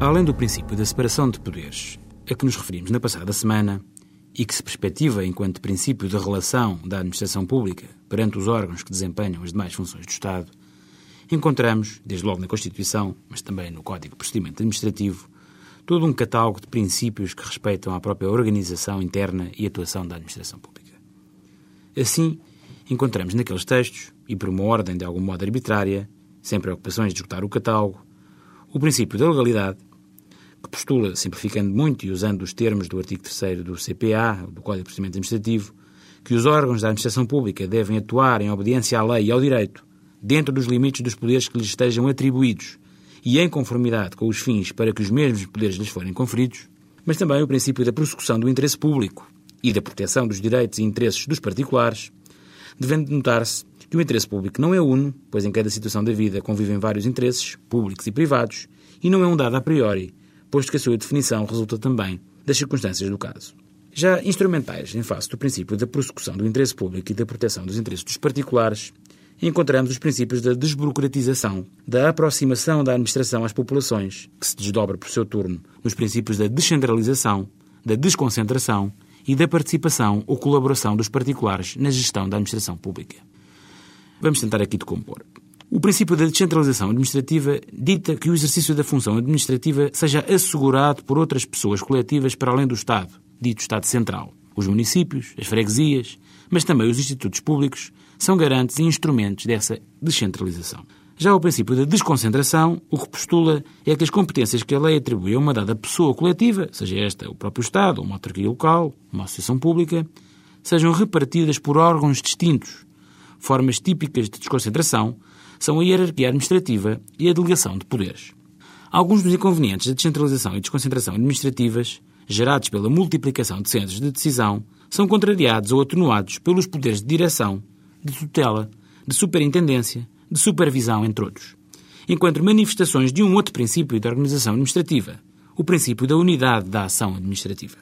além do princípio da separação de poderes a que nos referimos na passada semana e que se perspectiva enquanto princípio da relação da administração pública perante os órgãos que desempenham as demais funções do Estado, encontramos, desde logo na Constituição, mas também no Código de Procedimento Administrativo, todo um catálogo de princípios que respeitam a própria organização interna e atuação da administração pública. Assim, encontramos naqueles textos, e por uma ordem de algum modo arbitrária, sem preocupações de esgotar o catálogo, o princípio da legalidade, que postula, simplificando muito e usando os termos do artigo 3 do CPA, do Código de Procedimento Administrativo, que os órgãos da administração pública devem atuar em obediência à lei e ao direito, dentro dos limites dos poderes que lhes estejam atribuídos e em conformidade com os fins para que os mesmos poderes lhes forem conferidos, mas também o princípio da prossecução do interesse público e da proteção dos direitos e interesses dos particulares, devendo notar-se que o interesse público não é uno, pois em cada situação da vida convivem vários interesses, públicos e privados, e não é um dado a priori, posto que a sua definição resulta também das circunstâncias do caso. Já instrumentais em face do princípio da prossecução do interesse público e da proteção dos interesses dos particulares, encontramos os princípios da desburocratização, da aproximação da administração às populações, que se desdobra por seu turno nos princípios da descentralização, da desconcentração e da participação ou colaboração dos particulares na gestão da administração pública. Vamos tentar aqui decompor. O princípio da descentralização administrativa dita que o exercício da função administrativa seja assegurado por outras pessoas coletivas para além do Estado, dito Estado Central. Os municípios, as freguesias, mas também os institutos públicos, são garantes e instrumentos dessa descentralização. Já o princípio da desconcentração, o que postula é que as competências que a lei atribui a uma dada pessoa coletiva, seja esta o próprio Estado, uma autarquia local, uma associação pública, sejam repartidas por órgãos distintos. Formas típicas de desconcentração são a hierarquia administrativa e a delegação de poderes. Alguns dos inconvenientes da descentralização e desconcentração administrativas, gerados pela multiplicação de centros de decisão, são contrariados ou atenuados pelos poderes de direção de tutela, de superintendência, de supervisão, entre outros. Enquanto manifestações de um outro princípio de organização administrativa, o princípio da unidade da ação administrativa.